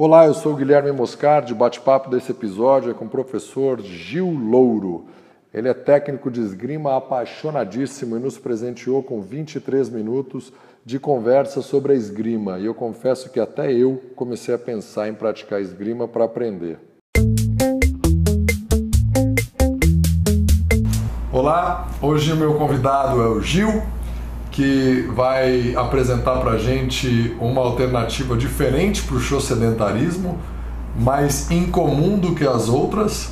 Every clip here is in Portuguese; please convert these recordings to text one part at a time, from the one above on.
Olá, eu sou Guilherme Moscardi. Bate-papo desse episódio é com o professor Gil Louro. Ele é técnico de esgrima apaixonadíssimo e nos presenteou com 23 minutos de conversa sobre a esgrima. E eu confesso que até eu comecei a pensar em praticar esgrima para aprender. Olá, hoje o meu convidado é o Gil, que vai apresentar para a gente uma alternativa diferente para o show sedentarismo, mais incomum do que as outras.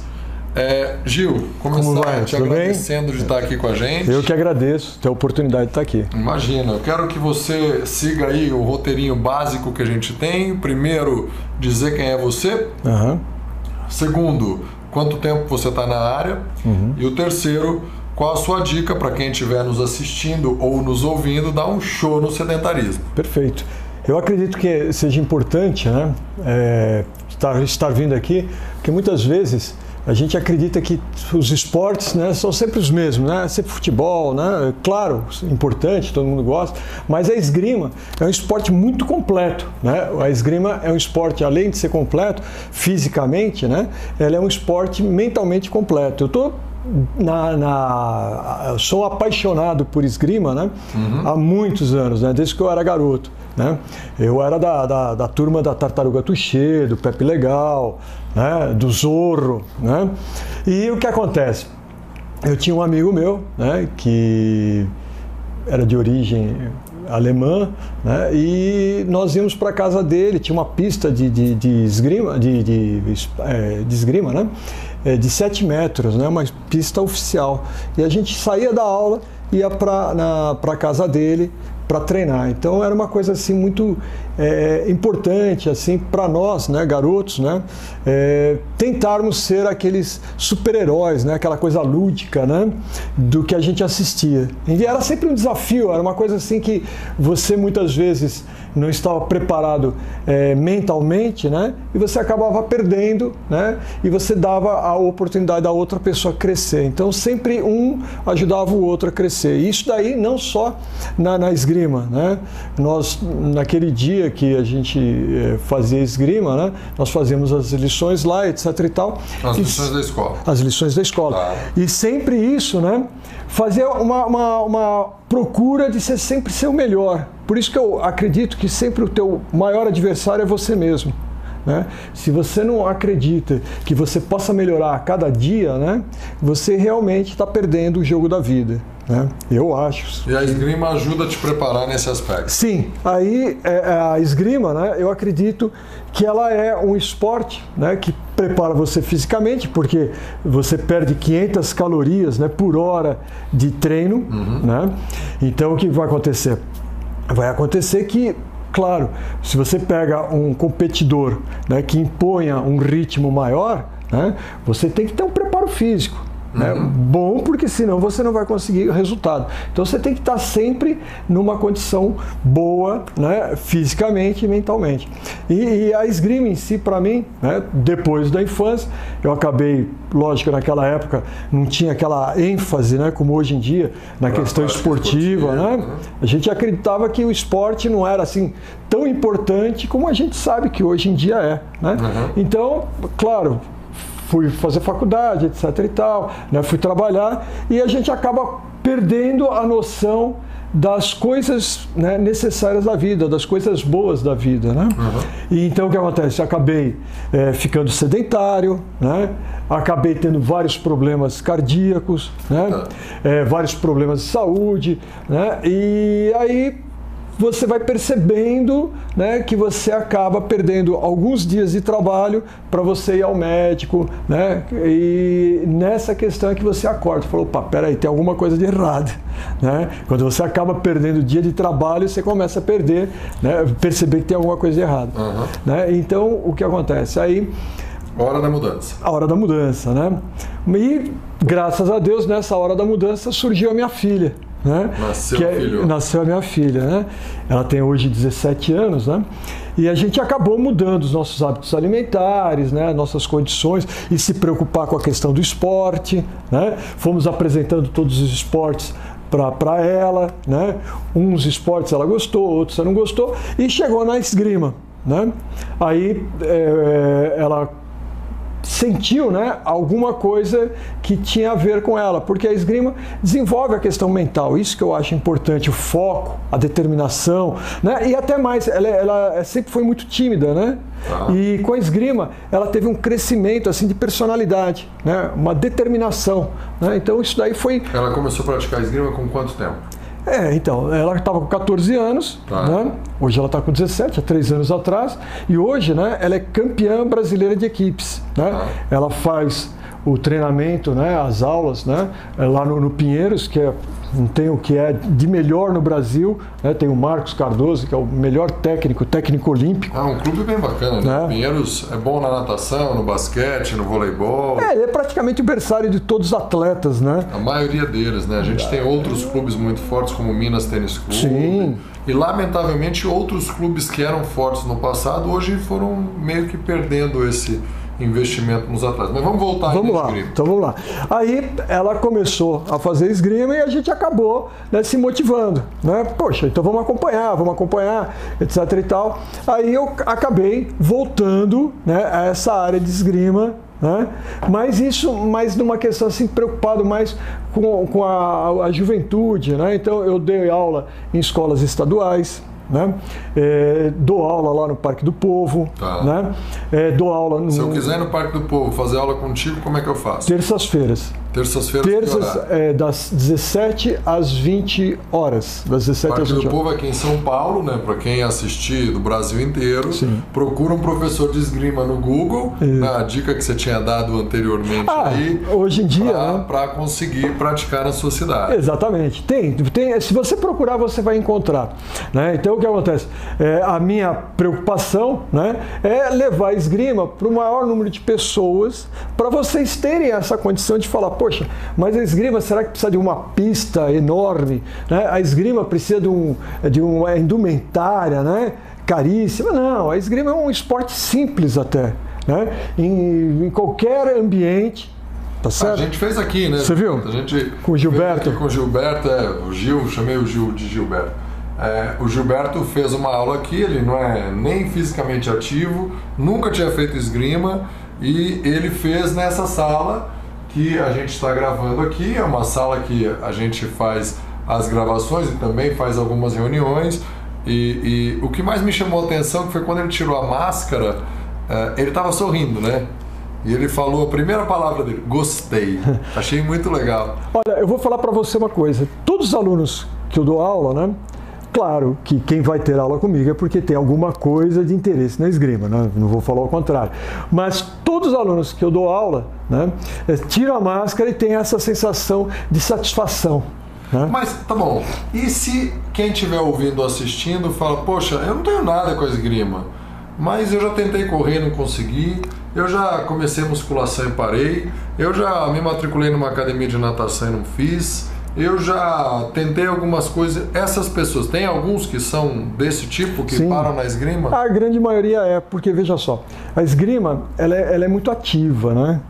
É, Gil, começar Como vai? te Tudo agradecendo bem? de estar aqui com a gente. Eu que agradeço ter a oportunidade de estar aqui. Imagina, eu quero que você siga aí o roteirinho básico que a gente tem. Primeiro, dizer quem é você. Aham. Segundo, quanto tempo você está na área. Uhum. E o terceiro, qual a sua dica para quem estiver nos assistindo ou nos ouvindo dar um show no sedentarismo. Perfeito. Eu acredito que seja importante né, é, estar, estar vindo aqui, porque muitas vezes a gente acredita que os esportes né, são sempre os mesmos, né? Sempre futebol, né? Claro, importante, todo mundo gosta, mas a esgrima é um esporte muito completo, né? A esgrima é um esporte, além de ser completo fisicamente, né? Ela é um esporte mentalmente completo. Eu estou na, na, eu sou apaixonado por esgrima né? há muitos anos, né? desde que eu era garoto. Né? Eu era da, da, da turma da Tartaruga Tuxê, do Pepe Legal, né? do Zorro. Né? E o que acontece? Eu tinha um amigo meu né? que era de origem alemã, né? e nós íamos para a casa dele, tinha uma pista de, de, de esgrima, de, de, é, de esgrima, né? É, de 7 metros, né? uma pista oficial. E a gente saía da aula, ia para a casa dele para treinar. Então era uma coisa assim muito é, importante assim para nós, né, garotos, né, é, tentarmos ser aqueles super-heróis, né, aquela coisa lúdica, né, do que a gente assistia. E era sempre um desafio, era uma coisa assim que você muitas vezes não estava preparado é, mentalmente, né, e você acabava perdendo, né, e você dava a oportunidade da outra pessoa crescer. Então sempre um ajudava o outro a crescer. E isso daí não só na, na esgrima, né, nós naquele dia que a gente é, fazia esgrima, né? Nós fazíamos as lições lá, etc e tal. As e, lições da escola. As lições da escola. Tá. E sempre isso, né? Fazer uma, uma, uma, procura de ser sempre ser o melhor. Por isso que eu acredito que sempre o teu maior adversário é você mesmo. Né? Se você não acredita que você possa melhorar a cada dia, né? você realmente está perdendo o jogo da vida. Né? Eu acho. E a esgrima ajuda a te preparar nesse aspecto. Sim, aí é, a esgrima, né, eu acredito que ela é um esporte né, que prepara você fisicamente, porque você perde 500 calorias né, por hora de treino. Uhum. Né? Então o que vai acontecer? Vai acontecer que claro, se você pega um competidor né, que imponha um ritmo maior, né, você tem que ter um preparo físico. Né? Uhum. Bom, porque senão você não vai conseguir o resultado. Então você tem que estar sempre numa condição boa, né? fisicamente e mentalmente. E, e a esgrima em si, para mim, né? depois da infância, eu acabei, lógico, naquela época não tinha aquela ênfase, né? como hoje em dia, na pra questão esportiva. Né? Uhum. A gente acreditava que o esporte não era assim tão importante como a gente sabe que hoje em dia é. Né? Uhum. Então, claro, fui fazer faculdade, etc e tal, né? fui trabalhar e a gente acaba perdendo a noção das coisas né, necessárias da vida, das coisas boas da vida, né? Uhum. E então o que acontece? Acabei é, ficando sedentário, né? Acabei tendo vários problemas cardíacos, né? Uhum. É, vários problemas de saúde, né? E aí você vai percebendo né, que você acaba perdendo alguns dias de trabalho para você ir ao médico, né? E nessa questão é que você acorda, falou, opa, peraí, tem alguma coisa de errado, né? Quando você acaba perdendo o dia de trabalho, você começa a perder, né, perceber que tem alguma coisa de errado, uhum. né? Então, o que acontece? Aí Hora da mudança. A hora da mudança, né? E graças a Deus, nessa hora da mudança surgiu a minha filha. Né? Nasceu, que é, nasceu a minha filha, né? Ela tem hoje 17 anos, né? E a gente acabou mudando os nossos hábitos alimentares, né? Nossas condições e se preocupar com a questão do esporte, né? Fomos apresentando todos os esportes para ela, né? Uns esportes ela gostou, outros ela não gostou e chegou na esgrima. né? Aí é, ela sentiu né, alguma coisa que tinha a ver com ela, porque a esgrima desenvolve a questão mental, isso que eu acho importante, o foco, a determinação, né, e até mais, ela, ela sempre foi muito tímida, né, ah. e com a esgrima ela teve um crescimento assim de personalidade, né, uma determinação, né, então isso daí foi... Ela começou a praticar esgrima com quanto tempo? É, então, ela estava com 14 anos, tá. né? hoje ela está com 17, há três anos atrás, e hoje né, ela é campeã brasileira de equipes. Né? Tá. Ela faz o treinamento, né, as aulas, né, lá no, no Pinheiros, que é não tem o que é de melhor no Brasil. Né? Tem o Marcos Cardoso, que é o melhor técnico, técnico olímpico. É um clube bem bacana, né? né? Pinheiros é bom na natação, no basquete, no voleibol. É, ele é praticamente o berçário de todos os atletas, né? A maioria deles, né? A gente tem outros clubes muito fortes, como o Minas Tênis Clube. Sim. E lamentavelmente outros clubes que eram fortes no passado hoje foram meio que perdendo esse investimento nos atletas. Mas vamos voltar vamos lá. Esgrima. Então vamos lá. Aí ela começou a fazer esgrima e a gente acabou né, se motivando, né? Poxa, então vamos acompanhar, vamos acompanhar, etc e tal. Aí eu acabei voltando, né, a essa área de esgrima né? Mas isso, mais numa questão assim, preocupado mais com, com a, a juventude. Né? Então eu dei aula em escolas estaduais, né? É, dou aula lá no Parque do Povo. Tá. Né? É, dou aula no... Se eu quiser ir no Parque do Povo fazer aula contigo, como é que eu faço? Terças-feiras. Terças-feiras Terças, é, das 17 às 20 horas. Das 17 Parque às 20 do Povo aqui em São Paulo, né? Para quem assistir do Brasil inteiro, Sim. procura um professor de esgrima no Google, né? a dica que você tinha dado anteriormente ah, aí. Hoje em dia. Para né? conseguir praticar na sua cidade. Exatamente. Tem, tem. Se você procurar, você vai encontrar. Né? Então o que acontece? É, a minha preocupação né, é levar a esgrima para o maior número de pessoas para vocês terem essa condição de falar, poxa, mas a esgrima será que precisa de uma pista enorme? Né? A esgrima precisa de, um, de uma indumentária né? caríssima? Não, a esgrima é um esporte simples até. Né? Em, em qualquer ambiente, Tá certo? A gente fez aqui, né? Você viu? A gente com o Gilberto. com o Gilberto, é, o Gil, chamei o Gil de Gilberto. É, o Gilberto fez uma aula aqui, ele não é nem fisicamente ativo, nunca tinha feito esgrima e ele fez nessa sala que a gente está gravando aqui. É uma sala que a gente faz as gravações e também faz algumas reuniões. E, e o que mais me chamou a atenção foi quando ele tirou a máscara, uh, ele estava sorrindo, né? E ele falou a primeira palavra dele, gostei. Achei muito legal. Olha, eu vou falar para você uma coisa. Todos os alunos que eu dou aula, né? Claro que quem vai ter aula comigo é porque tem alguma coisa de interesse na esgrima, né? não vou falar o contrário. Mas todos os alunos que eu dou aula né, é, tiram a máscara e tem essa sensação de satisfação. Né? Mas tá bom, e se quem estiver ouvindo ou assistindo fala, poxa, eu não tenho nada com a esgrima, mas eu já tentei correr e não consegui, eu já comecei musculação e parei, eu já me matriculei numa academia de natação e não fiz, eu já tentei algumas coisas. Essas pessoas, tem alguns que são desse tipo, que Sim. param na esgrima? A grande maioria é, porque veja só, a esgrima ela é, ela é muito ativa, né?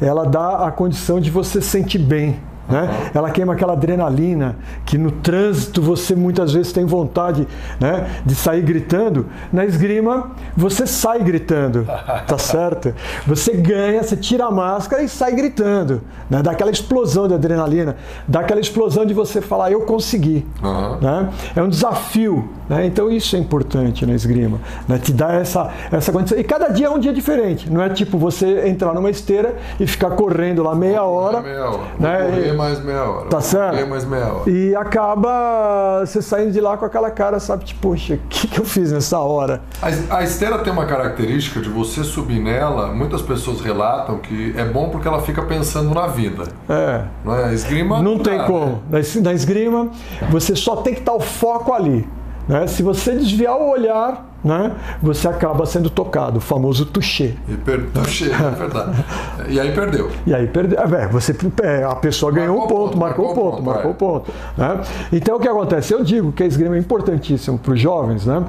Ela dá a condição de você sentir bem. Né? Ela queima aquela adrenalina que no trânsito você muitas vezes tem vontade né, de sair gritando. Na esgrima você sai gritando, tá certo? Você ganha, você tira a máscara e sai gritando. Né? Dá aquela explosão de adrenalina, dá aquela explosão de você falar, eu consegui. Uhum. Né? É um desafio. Né? Então isso é importante na esgrima. Né? Te dá essa, essa condição. E cada dia é um dia diferente. Não é tipo você entrar numa esteira e ficar correndo lá meia hora. Meia hora. Né? Mais meia hora. Tá certo? mais meia hora. E acaba você saindo de lá com aquela cara, sabe, tipo, poxa, o que, que eu fiz nessa hora? A, a esteira tem uma característica de você subir nela, muitas pessoas relatam que é bom porque ela fica pensando na vida. É. Não é? Esgrima. Não, tem dá, como. Né? Na esgrima, você só tem que estar o foco ali. Né? Se você desviar o olhar, né, você acaba sendo tocado, o famoso touché. E per... Touché, é verdade. E aí perdeu. E aí perdeu. É, você, é, a pessoa ganhou marcou um ponto, ponto, marcou, marcou ponto, ponto, marcou é. ponto. Né? Então o que acontece? Eu digo que a esgrima é importantíssimo para os jovens, né?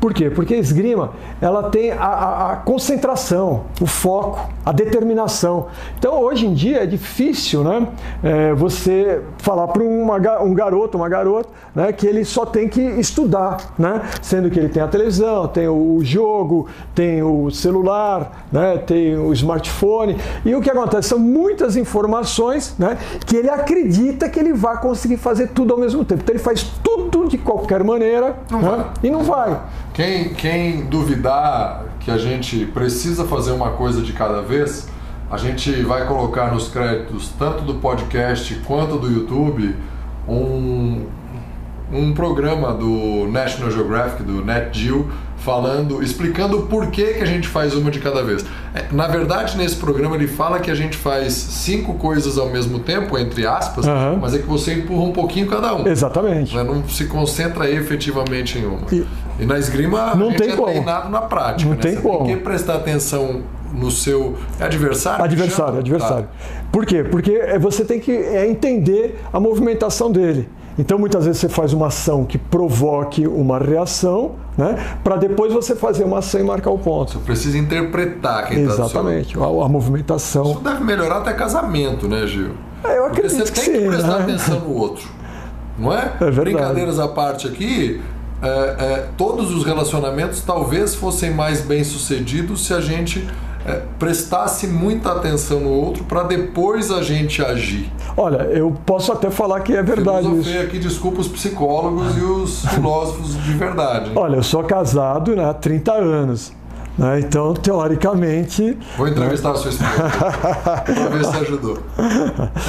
Por quê? Porque a esgrima ela tem a, a, a concentração, o foco, a determinação. Então hoje em dia é difícil, né? É, você falar para um garoto, uma garota, né, que ele só tem que estudar, né? Sendo que ele tem a televisão televisão, tem o jogo, tem o celular, né? tem o smartphone. E o que acontece? São muitas informações né? que ele acredita que ele vai conseguir fazer tudo ao mesmo tempo. Então ele faz tudo de qualquer maneira né? e não vai. Quem, quem duvidar que a gente precisa fazer uma coisa de cada vez, a gente vai colocar nos créditos, tanto do podcast quanto do YouTube, um, um programa do National Geographic, do Net Geo, falando, explicando o porquê que a gente faz uma de cada vez. É, na verdade, nesse programa ele fala que a gente faz cinco coisas ao mesmo tempo, entre aspas, uhum. mas é que você empurra um pouquinho cada um. Exatamente. Né? Não se concentra efetivamente em uma. E, e na esgrima não a gente tem é como. treinado na prática. Não né? tem você como. tem que prestar atenção no seu adversário? Adversário, adversário. Tá. Por quê? Porque você tem que é, entender a movimentação dele. Então muitas vezes você faz uma ação que provoque uma reação, né? Para depois você fazer uma ação e marcar o ponto. Você precisa interpretar quem está Exatamente, a, a, movimentação. Isso deve melhorar até casamento, né, Gil? É, eu acredito Porque você que tem sim, que prestar né? atenção no outro. Não é? É. Brincadeiras à parte aqui, é, é, todos os relacionamentos talvez fossem mais bem sucedidos se a gente é, prestasse muita atenção no outro para depois a gente agir. Olha, eu posso até falar que é verdade Filosofei isso. aqui, desculpa os psicólogos e os filósofos de verdade. Olha, eu sou casado né, há 30 anos. Né? Então, teoricamente. Vou entrevistar né? a sua esposa para ver se ajudou.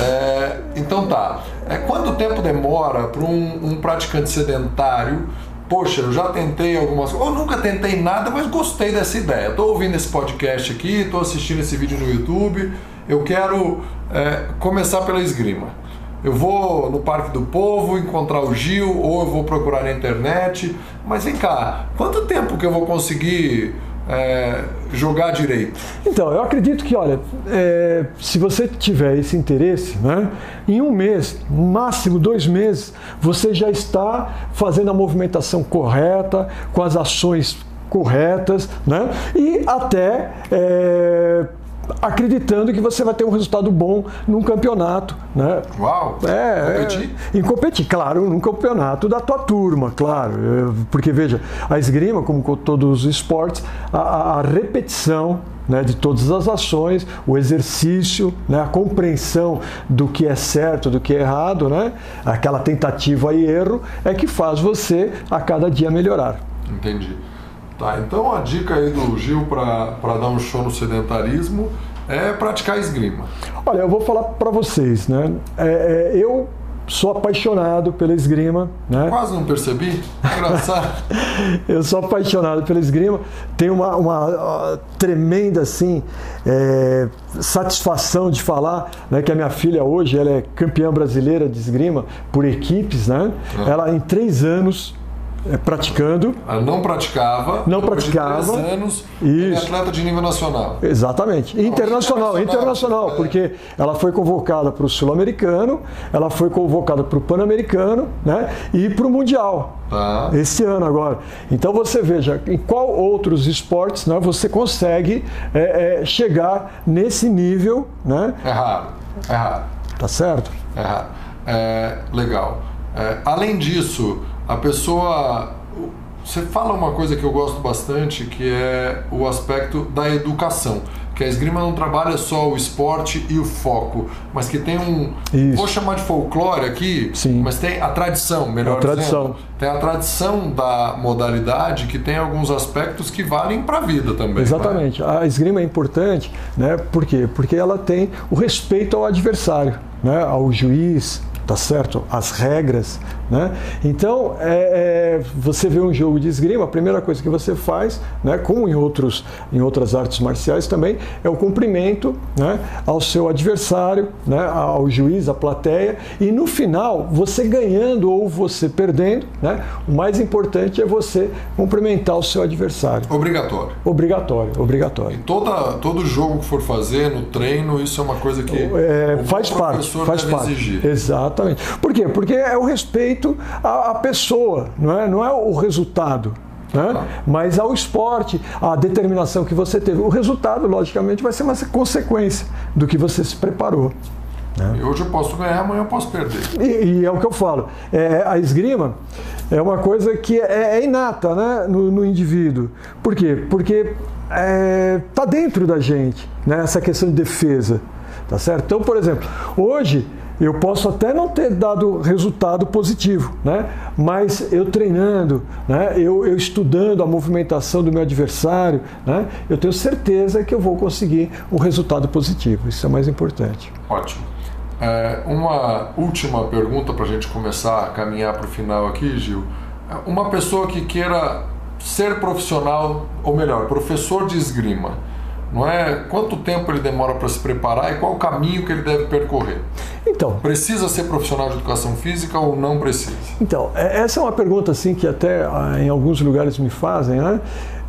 É, então tá. É, quanto tempo demora para um, um praticante sedentário poxa, eu já tentei algumas coisas, ou nunca tentei nada, mas gostei dessa ideia. Estou ouvindo esse podcast aqui, estou assistindo esse vídeo no YouTube, eu quero é, começar pela esgrima. Eu vou no Parque do Povo encontrar o Gil, ou eu vou procurar na internet. Mas vem cá, quanto tempo que eu vou conseguir é, jogar direito? Então, eu acredito que, olha, é, se você tiver esse interesse, né, em um mês, máximo dois meses, você já está fazendo a movimentação correta, com as ações corretas, né, e até é, acreditando que você vai ter um resultado bom num campeonato, né? Uau! É, competir? É, em competir, claro, num campeonato da tua turma, claro. É, porque veja, a esgrima, como com todos os esportes, a, a repetição né, de todas as ações, o exercício, né, a compreensão do que é certo, do que é errado, né, aquela tentativa e erro, é que faz você a cada dia melhorar. Entendi. Tá, então a dica aí do Gil para dar um show no sedentarismo é praticar esgrima. Olha, eu vou falar para vocês, né? É, é, eu sou apaixonado pela esgrima. Né? Quase não percebi. Engraçado. eu sou apaixonado pela esgrima. Tenho uma, uma, uma tremenda assim, é, satisfação de falar né, que a minha filha hoje ela é campeã brasileira de esgrima por equipes. Né? Ah. Ela em três anos praticando. Ela não praticava. Não praticava. De anos. Isso. É atleta de nível nacional. Exatamente. Não, internacional, internacional, internacional é. porque ela foi convocada para o sul-americano, ela foi convocada para o pan-americano, né? E para o mundial. Tá. Esse ano agora. Então você veja em qual outros esportes, né? Você consegue é, é, chegar nesse nível, né? É raro. É raro. Tá certo? É raro. É, legal. É, além disso a pessoa. Você fala uma coisa que eu gosto bastante, que é o aspecto da educação. Que a esgrima não trabalha só o esporte e o foco, mas que tem um. Isso. Vou chamar de folclore aqui, Sim. mas tem a tradição, melhor a tradição. dizendo. Tem a tradição da modalidade que tem alguns aspectos que valem para a vida também. Exatamente. Né? A esgrima é importante, né? Por quê? Porque ela tem o respeito ao adversário, né? ao juiz, tá certo? As regras, né? Então, é, é, você vê um jogo de esgrima, a primeira coisa que você faz, né, como em, outros, em outras artes marciais também, é o cumprimento né, ao seu adversário, né, ao juiz, à plateia, e no final, você ganhando ou você perdendo, né, o mais importante é você cumprimentar o seu adversário. Obrigatório. Obrigatório, obrigatório. E toda, todo jogo que for fazer no treino, isso é uma coisa que é, faz parte, faz parte. Exigir. Exatamente. Por quê? Porque é o respeito à, à pessoa, não é, não é o resultado. Né? Mas ao esporte, a determinação que você teve. O resultado, logicamente, vai ser uma consequência do que você se preparou. Né? Hoje eu posso ganhar, amanhã eu posso perder. E, e é o que eu falo. É, a esgrima, é uma coisa que é, é inata né, no, no, indivíduo. Por quê? Porque está é, tá dentro da gente né, essa questão de defesa. Tá certo? Então, por exemplo, hoje eu posso até não ter dado resultado positivo, né? mas eu treinando, né? eu, eu estudando a movimentação do meu adversário, né? eu tenho certeza que eu vou conseguir um resultado positivo. Isso é mais importante. Ótimo. É, uma última pergunta para a gente começar a caminhar para o final aqui, Gil. Uma pessoa que queira ser profissional, ou melhor, professor de esgrima, não é? Quanto tempo ele demora para se preparar e qual o caminho que ele deve percorrer? Então, precisa ser profissional de educação física ou não precisa? Então, é, essa é uma pergunta assim que até ah, em alguns lugares me fazem, né?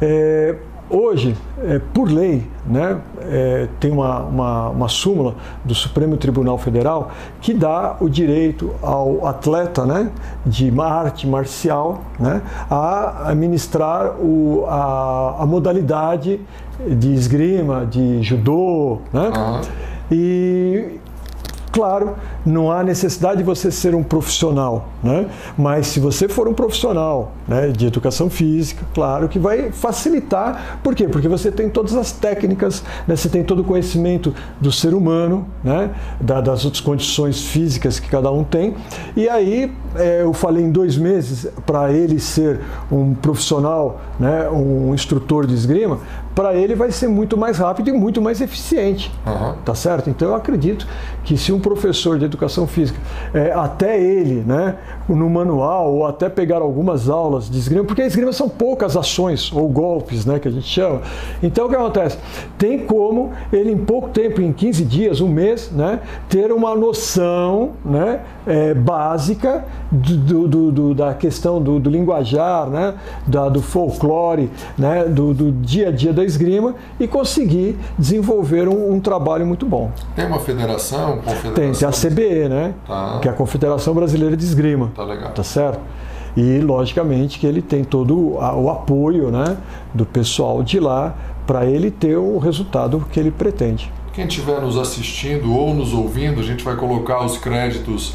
É, hoje, é, por lei, né, é, tem uma, uma, uma, súmula do Supremo Tribunal Federal que dá o direito ao atleta né, de uma arte marcial né, a administrar o, a, a modalidade de esgrima, de judô. Né? Uhum. E Claro, não há necessidade de você ser um profissional, né? mas se você for um profissional né, de educação física, claro que vai facilitar. Por quê? Porque você tem todas as técnicas, né? você tem todo o conhecimento do ser humano, né? Da, das outras condições físicas que cada um tem. E aí, é, eu falei em dois meses para ele ser um profissional, né, um instrutor de esgrima, para ele vai ser muito mais rápido e muito mais eficiente. Uhum. Tá certo? Então eu acredito que se um professor de educação física, é, até ele, né, no manual, ou até pegar algumas aulas de esgrima, porque a esgrima são poucas ações ou golpes, né, que a gente chama. Então o que acontece? Tem como ele em pouco tempo, em 15 dias, um mês, né, ter uma noção né, é, básica do, do, do, da questão do, do linguajar, né, da, do folclore, né, do, do dia a dia da esgrima e conseguir desenvolver um, um trabalho muito bom. Tem uma federação? Tem, tem a CBE, né? Tá. Que é a Confederação Brasileira de Esgrima. Tá legal. Tá certo? E, logicamente, que ele tem todo o apoio né, do pessoal de lá para ele ter o resultado que ele pretende. Quem estiver nos assistindo ou nos ouvindo, a gente vai colocar os créditos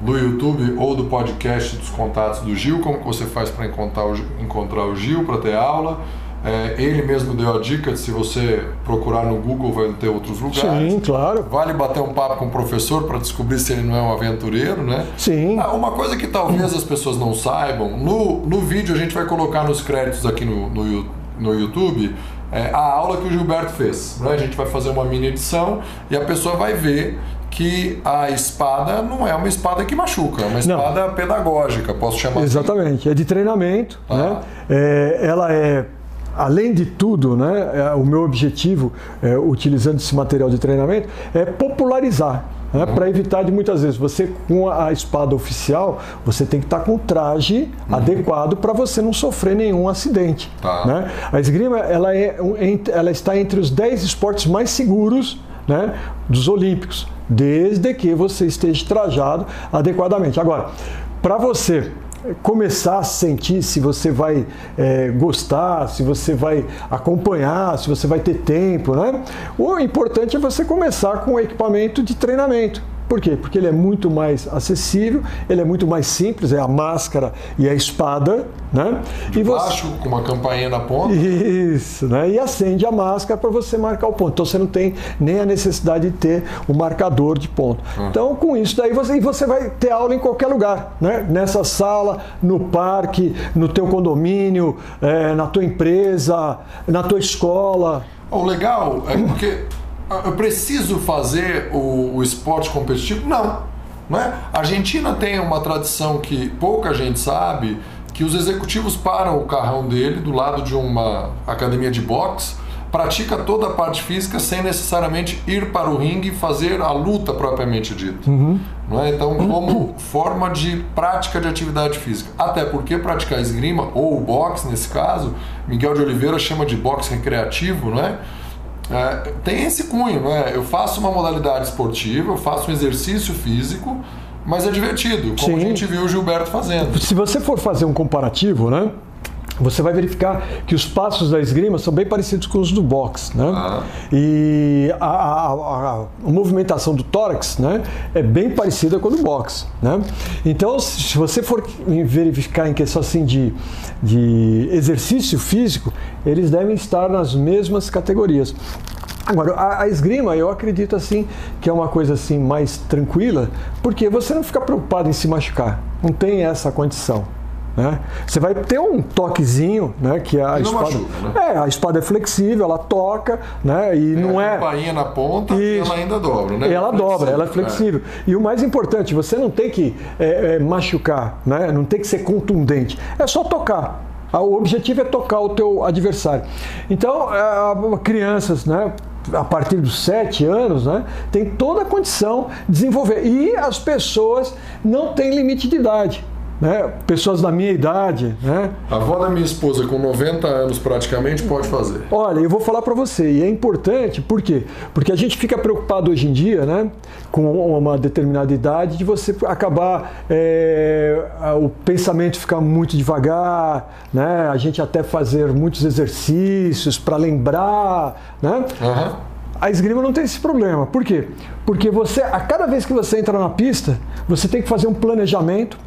do YouTube ou do podcast dos contatos do Gil, como que você faz para encontrar, encontrar o Gil para ter aula. É, ele mesmo deu a dica de se você procurar no Google vai ter outros lugares. Sim, claro. Vale bater um papo com o professor para descobrir se ele não é um aventureiro, né? Sim. Ah, uma coisa que talvez as pessoas não saibam, no, no vídeo a gente vai colocar nos créditos aqui no, no, no YouTube é, a aula que o Gilberto fez. Né? A gente vai fazer uma mini edição e a pessoa vai ver que a espada não é uma espada que machuca, é uma espada não. pedagógica, posso chamar Exatamente, assim? é de treinamento. Ah. Né? É, ela é além de tudo, né, é, o meu objetivo, é, utilizando esse material de treinamento, é popularizar. Né, uhum. Para evitar de muitas vezes você com a espada oficial, você tem que estar tá com o traje uhum. adequado para você não sofrer nenhum acidente. Tá. Né? A esgrima ela, é, ela está entre os 10 esportes mais seguros né, dos Olímpicos, desde que você esteja trajado adequadamente. Agora, para você começar a sentir se você vai é, gostar, se você vai acompanhar, se você vai ter tempo, né? O importante é você começar com o equipamento de treinamento. Por quê? Porque ele é muito mais acessível, ele é muito mais simples, é a máscara e a espada, né? De e baixo, você... com uma campainha na ponta. Isso, né? E acende a máscara para você marcar o ponto. Então você não tem nem a necessidade de ter o marcador de ponto. Hum. Então com isso daí você, você vai ter aula em qualquer lugar, né? Nessa sala, no parque, no teu condomínio, é, na tua empresa, na tua escola. O legal é porque ah, eu preciso fazer o, o esporte competitivo? Não. Não é? A Argentina tem uma tradição que pouca gente sabe, que os executivos param o carrão dele do lado de uma academia de boxe, pratica toda a parte física sem necessariamente ir para o ringue e fazer a luta propriamente dita. Uhum. Não é? Então, como forma de prática de atividade física. Até porque praticar esgrima, ou boxe nesse caso, Miguel de Oliveira chama de boxe recreativo, não é? É, tem esse cunho, não é? Eu faço uma modalidade esportiva, eu faço um exercício físico, mas é divertido, como Sim. a gente viu o Gilberto fazendo. Se você for fazer um comparativo, né? Você vai verificar que os passos da esgrima são bem parecidos com os do boxe, né? Ah. E a, a, a, a, movimentação do tórax, né, é bem parecida com a do boxe, né? Então, se você for verificar em questão assim de, de exercício físico, eles devem estar nas mesmas categorias. Agora, a, a, esgrima, eu acredito assim que é uma coisa assim mais tranquila, porque você não fica preocupado em se machucar, não tem essa condição. Né? Você vai ter um toquezinho, né? Que a espada. Machuca, né? É, a espada é flexível, ela toca, né? E é, não é. A na ponta e ela ainda dobra, né? Ela dobra, ela é flexível. É. E o mais importante, você não tem que é, é, machucar, né? Não tem que ser contundente. É só tocar. O objetivo é tocar o teu adversário. Então, é, crianças, né? a partir dos sete anos, né, tem toda a condição de desenvolver. E as pessoas não têm limite de idade né? pessoas da minha idade. Né? A avó da minha esposa, com 90 anos praticamente, pode fazer. Olha, eu vou falar para você, e é importante, por quê? Porque a gente fica preocupado hoje em dia, né, com uma determinada idade, de você acabar, é, o pensamento ficar muito devagar, né? a gente até fazer muitos exercícios para lembrar. Né? Uhum. A esgrima não tem esse problema. Por quê? Porque você, a cada vez que você entra na pista, você tem que fazer um planejamento,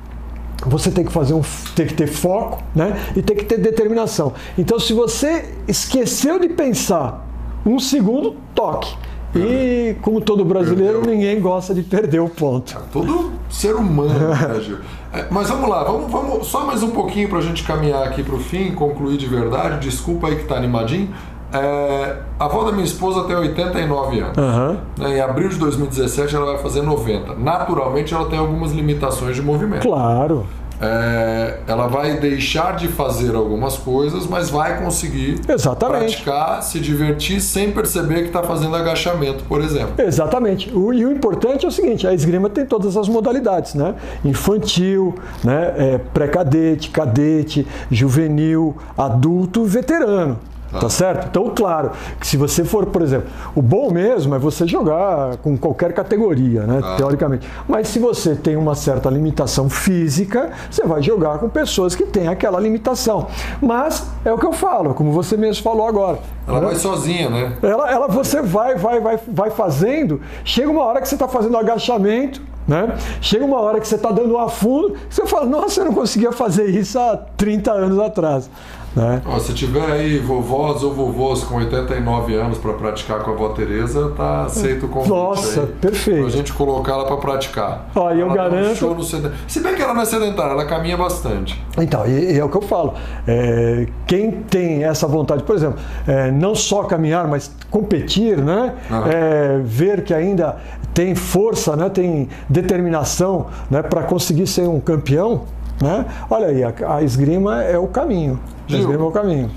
você tem que fazer um, tem que ter foco, né? E tem que ter determinação. Então, se você esqueceu de pensar um segundo, toque. E como todo brasileiro, Perdeu. ninguém gosta de perder o ponto. É, todo ser humano, né, Gil? É, mas vamos lá, vamos, vamos só mais um pouquinho para a gente caminhar aqui para o fim, concluir de verdade. Desculpa aí que tá animadinho. É, a avó da minha esposa tem 89 anos. Uhum. Em abril de 2017 ela vai fazer 90. Naturalmente ela tem algumas limitações de movimento. Claro. É, ela vai deixar de fazer algumas coisas, mas vai conseguir Exatamente. praticar, se divertir sem perceber que está fazendo agachamento, por exemplo. Exatamente. O, e o importante é o seguinte: a esgrima tem todas as modalidades, né? Infantil, né? É, pré-cadete, cadete, juvenil, adulto, veterano. Tá. tá certo? Então, claro, que se você for, por exemplo, o bom mesmo é você jogar com qualquer categoria, né? Tá. Teoricamente. Mas se você tem uma certa limitação física, você vai jogar com pessoas que têm aquela limitação. Mas é o que eu falo, como você mesmo falou agora. Ela vai sozinha, né? Ela, ela você vai, vai, vai, vai fazendo. Chega uma hora que você está fazendo agachamento, né? Chega uma hora que você está dando um afundo, você fala, nossa, eu não conseguia fazer isso há 30 anos atrás. Né? Ó, se tiver aí vovós ou vovôs com 89 anos para praticar com a avó Tereza, tá aceito o convite. Nossa, aí, perfeito. Pra gente colocar ela para praticar. Ó, eu garanto. Um. Se bem que ela não é sedentária, ela caminha bastante. Então, e, e é o que eu falo. É, quem tem essa vontade, por exemplo, é, não só caminhar, mas competir, né? É, ver que ainda tem força, né? tem determinação né? para conseguir ser um campeão, né? Olha aí, a, a esgrima é o caminho. Gil, esgrima é o caminho.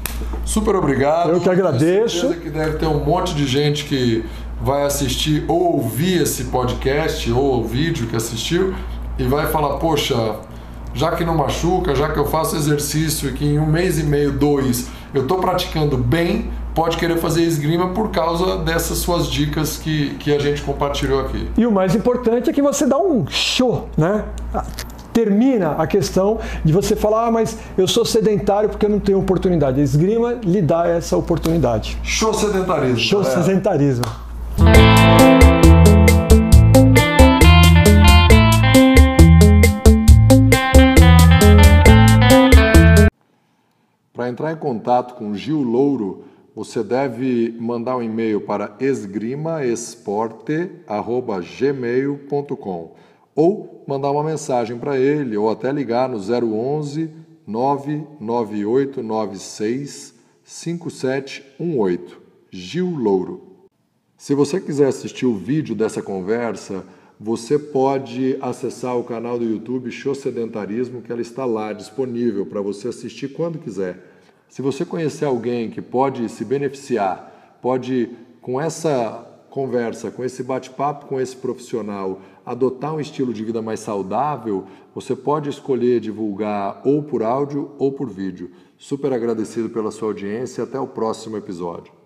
Super obrigado. Eu que agradeço. Eu que deve ter um monte de gente que vai assistir ou ouvir esse podcast ou o vídeo que assistiu e vai falar, poxa, já que não machuca, já que eu faço exercício e que em um mês e meio, dois, eu estou praticando bem, pode querer fazer esgrima por causa dessas suas dicas que, que a gente compartilhou aqui. E o mais importante é que você dá um show, né? Termina a questão de você falar, ah, mas eu sou sedentário porque eu não tenho oportunidade. A esgrima lhe dá essa oportunidade. Show sedentarismo. Show sedentarismo. Para entrar em contato com Gil Louro, você deve mandar um e-mail para esgrimaesporte@gmail.com ou mandar uma mensagem para ele ou até ligar no 011 99896 5718. Gil Louro. Se você quiser assistir o vídeo dessa conversa, você pode acessar o canal do YouTube Show Sedentarismo, que ela está lá disponível para você assistir quando quiser. Se você conhecer alguém que pode se beneficiar, pode com essa conversa, com esse bate-papo com esse profissional, adotar um estilo de vida mais saudável, você pode escolher divulgar ou por áudio ou por vídeo. Super agradecido pela sua audiência até o próximo episódio.